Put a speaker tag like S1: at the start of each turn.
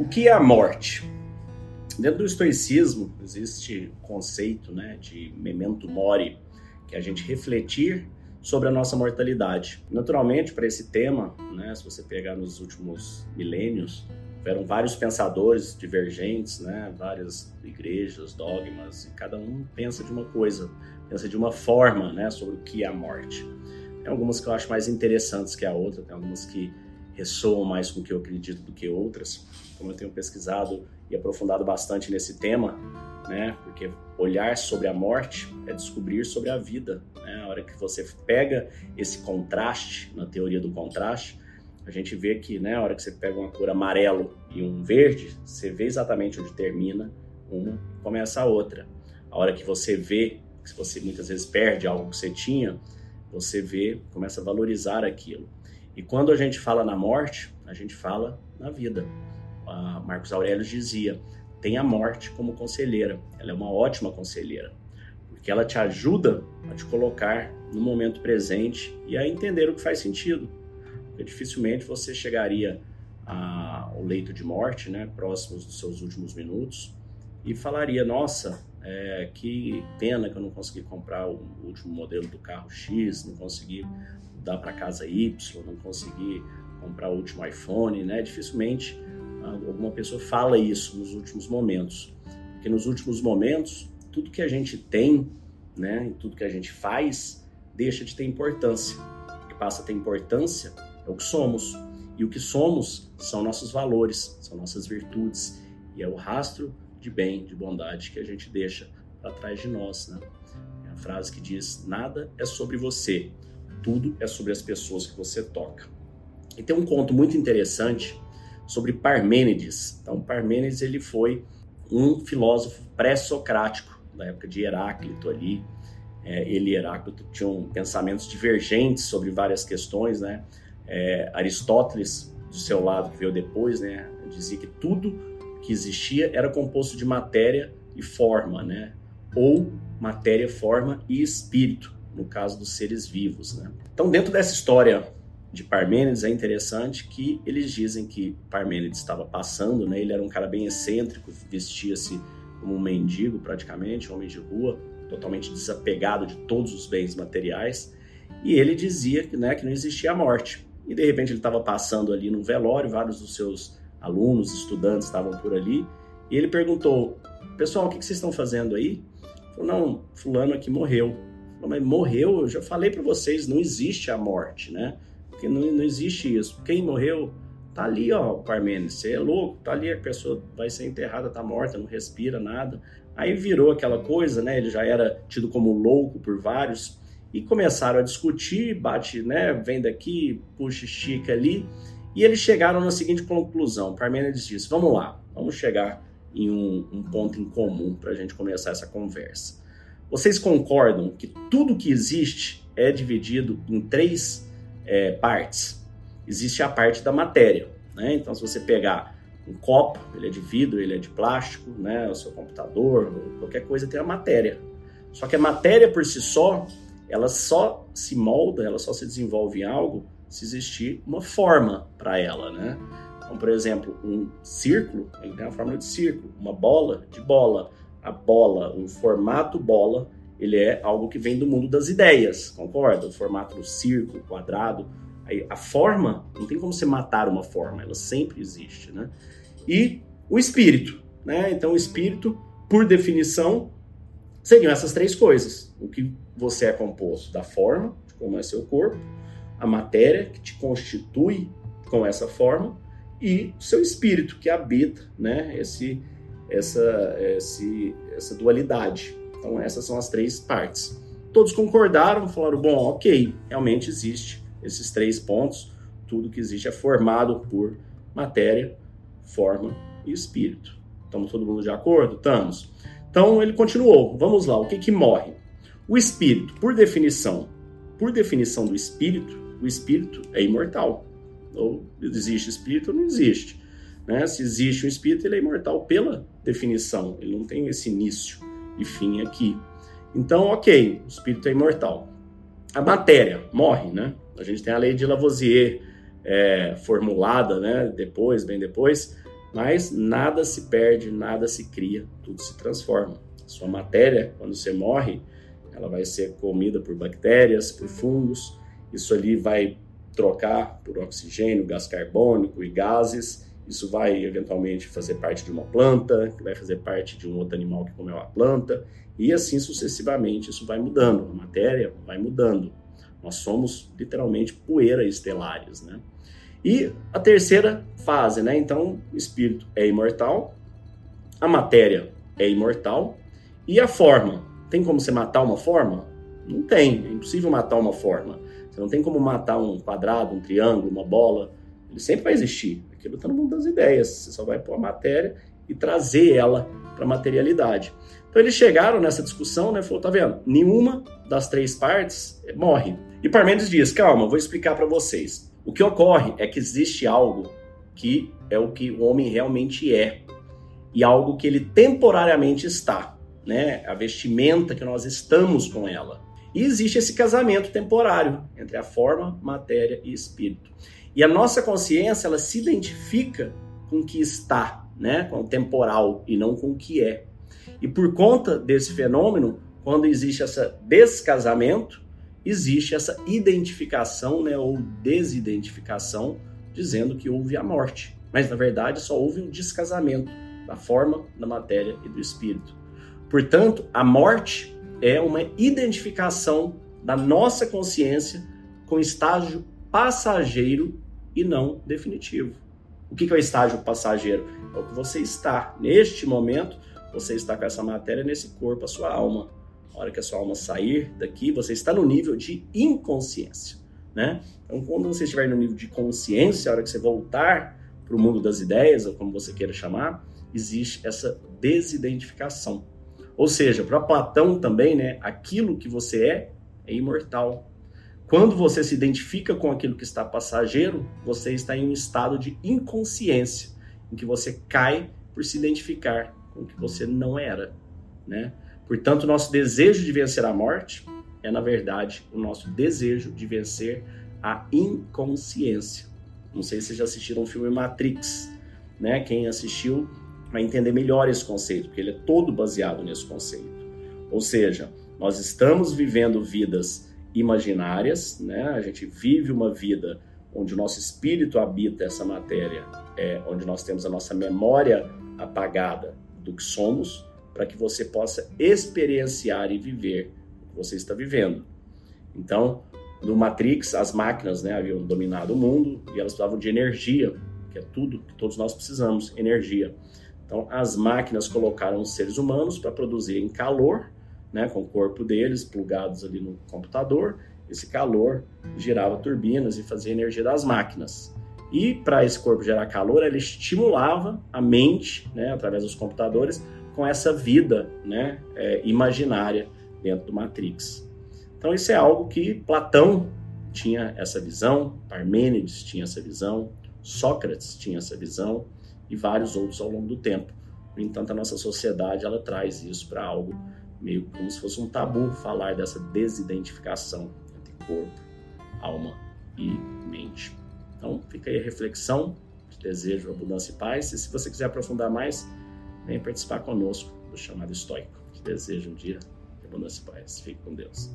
S1: O que é a morte? Dentro do estoicismo existe o conceito né, de memento mori, que é a gente refletir sobre a nossa mortalidade. Naturalmente, para esse tema, né, se você pegar nos últimos milênios, houveram vários pensadores divergentes, né, várias igrejas, dogmas, e cada um pensa de uma coisa, pensa de uma forma né, sobre o que é a morte. Tem algumas que eu acho mais interessantes que a outra, tem algumas que ressoam mais com o que eu acredito do que outras. Como eu tenho pesquisado e aprofundado bastante nesse tema, né? Porque olhar sobre a morte é descobrir sobre a vida. Né? A hora que você pega esse contraste, na teoria do contraste, a gente vê que, né, a hora que você pega uma cor amarelo e um verde, você vê exatamente onde termina uma e começa a outra. A hora que você vê, que você muitas vezes perde algo que você tinha, você vê, começa a valorizar aquilo. E quando a gente fala na morte, a gente fala na vida. A Marcos Aurélio dizia: tem a morte como conselheira. Ela é uma ótima conselheira, porque ela te ajuda a te colocar no momento presente e a entender o que faz sentido. Porque dificilmente você chegaria ao leito de morte, né, próximos dos seus últimos minutos, e falaria: Nossa, é, que pena que eu não consegui comprar o último modelo do carro X, não consegui dar para casa Y, não consegui comprar o último iPhone, né? Dificilmente alguma pessoa fala isso nos últimos momentos, porque nos últimos momentos tudo que a gente tem, né, tudo que a gente faz, deixa de ter importância. O que passa a ter importância é o que somos. E o que somos são nossos valores, são nossas virtudes. E é o rastro de bem, de bondade que a gente deixa para trás de nós. Né? É a frase que diz: Nada é sobre você, tudo é sobre as pessoas que você toca. E tem um conto muito interessante sobre Parmênides. Então, Parmênides ele foi um filósofo pré-socrático da época de Heráclito ali. É, ele e Heráclito tinham pensamentos divergentes sobre várias questões, né? É, Aristóteles, do seu lado, que veio depois, né, dizia que tudo que existia era composto de matéria e forma, né? Ou matéria, forma e espírito, no caso dos seres vivos, né? Então, dentro dessa história de Parmênides é interessante que eles dizem que Parmênides estava passando, né? Ele era um cara bem excêntrico, vestia-se como um mendigo praticamente, um homem de rua, totalmente desapegado de todos os bens materiais, e ele dizia que, né, que não existia a morte. E de repente ele estava passando ali no velório, vários dos seus alunos, estudantes estavam por ali, e ele perguntou: "Pessoal, o que vocês estão fazendo aí?" Falou: "Não, fulano aqui morreu." Falou, "Mas morreu? Eu já falei para vocês, não existe a morte, né?" Porque não, não existe isso. Quem morreu tá ali, ó, Parmênides, você é louco, tá ali, a pessoa vai ser enterrada, tá morta, não respira nada. Aí virou aquela coisa, né? Ele já era tido como louco por vários e começaram a discutir, bate, né? Vem daqui, puxa, estica ali. E eles chegaram na seguinte conclusão: Parmênides disse: Vamos lá, vamos chegar em um, um ponto em comum para a gente começar essa conversa. Vocês concordam que tudo que existe é dividido em três é, partes. Existe a parte da matéria, né? Então, se você pegar um copo, ele é de vidro, ele é de plástico, né? O seu computador, qualquer coisa tem a matéria. Só que a matéria por si só, ela só se molda, ela só se desenvolve em algo se existir uma forma para ela, né? Então, por exemplo, um círculo, ele tem a forma de círculo, uma bola de bola. A bola, um formato bola, ele é algo que vem do mundo das ideias, concorda? O formato do círculo, quadrado. A forma, não tem como você matar uma forma, ela sempre existe, né? E o espírito, né? Então, o espírito, por definição, seriam essas três coisas. O que você é composto da forma, como é seu corpo, a matéria que te constitui com essa forma e o seu espírito que habita, né? Esse, essa, esse, essa dualidade. Então, essas são as três partes. Todos concordaram, falaram: bom, ok, realmente existe esses três pontos. Tudo que existe é formado por matéria, forma e espírito. Estamos todo mundo de acordo? Estamos. Então ele continuou. Vamos lá, o que, que morre? O espírito, por definição, por definição do espírito, o espírito é imortal. Ou existe espírito ou não existe. Né? Se existe um espírito, ele é imortal pela definição, ele não tem esse início e fim aqui. Então, ok, o espírito é imortal. A matéria morre, né? A gente tem a lei de Lavoisier é, formulada, né? Depois, bem depois, Mas nada se perde, nada se cria, tudo se transforma. Sua matéria, quando você morre, ela vai ser comida por bactérias, por fungos. Isso ali vai trocar por oxigênio, gás carbônico e gases. Isso vai eventualmente fazer parte de uma planta, que vai fazer parte de um outro animal que comeu a planta, e assim sucessivamente. Isso vai mudando, a matéria vai mudando. Nós somos literalmente poeira estelares, né? E a terceira fase, né? Então, o espírito é imortal, a matéria é imortal e a forma. Tem como você matar uma forma? Não tem, é impossível matar uma forma. Você não tem como matar um quadrado, um triângulo, uma bola. Ele sempre vai existir. Aquilo está no mundo das ideias. Você só vai pôr a matéria e trazer ela para a materialidade. Então eles chegaram nessa discussão, né? Falou, tá vendo? Nenhuma das três partes morre. E Parmênides diz, calma, vou explicar para vocês. O que ocorre é que existe algo que é o que o homem realmente é e algo que ele temporariamente está, né? A vestimenta que nós estamos com ela. E existe esse casamento temporário entre a forma, matéria e espírito. E a nossa consciência, ela se identifica com o que está, né? Com o temporal e não com o que é. E por conta desse fenômeno, quando existe esse descasamento, existe essa identificação né, ou desidentificação, dizendo que houve a morte. Mas na verdade só houve um descasamento da forma, da matéria e do espírito. Portanto, a morte é uma identificação da nossa consciência com estágio passageiro e não definitivo. O que é o estágio passageiro? É o que você está. Neste momento, você está com essa matéria nesse corpo, a sua alma a hora que a sua alma sair daqui, você está no nível de inconsciência, né? Então, quando você estiver no nível de consciência, a hora que você voltar para o mundo das ideias, ou como você queira chamar, existe essa desidentificação. Ou seja, para Platão também, né, aquilo que você é é imortal. Quando você se identifica com aquilo que está passageiro, você está em um estado de inconsciência, em que você cai por se identificar com o que você não era, né? Portanto, nosso desejo de vencer a morte é, na verdade, o nosso desejo de vencer a inconsciência. Não sei se vocês já assistiram o filme Matrix, né? Quem assistiu vai entender melhor esse conceito, porque ele é todo baseado nesse conceito. Ou seja, nós estamos vivendo vidas imaginárias, né? A gente vive uma vida onde o nosso espírito habita essa matéria, é, onde nós temos a nossa memória apagada do que somos, para que você possa experienciar e viver o que você está vivendo. Então, no Matrix, as máquinas né, haviam dominado o mundo e elas precisavam de energia, que é tudo que todos nós precisamos, energia. Então, as máquinas colocaram os seres humanos para produzirem calor, né, com o corpo deles plugados ali no computador. Esse calor girava turbinas e fazia energia das máquinas. E para esse corpo gerar calor, ele estimulava a mente, né, através dos computadores, com essa vida né, é, imaginária dentro do Matrix. Então, isso é algo que Platão tinha essa visão, Parmênides tinha essa visão, Sócrates tinha essa visão e vários outros ao longo do tempo. No entanto, a nossa sociedade ela traz isso para algo meio como se fosse um tabu falar dessa desidentificação entre corpo, alma e mente. Então, fica aí a reflexão, desejo abundância e paz. E se você quiser aprofundar mais, venha participar conosco do chamado estoico. Te desejo um dia de abundância e paz. Fique com Deus.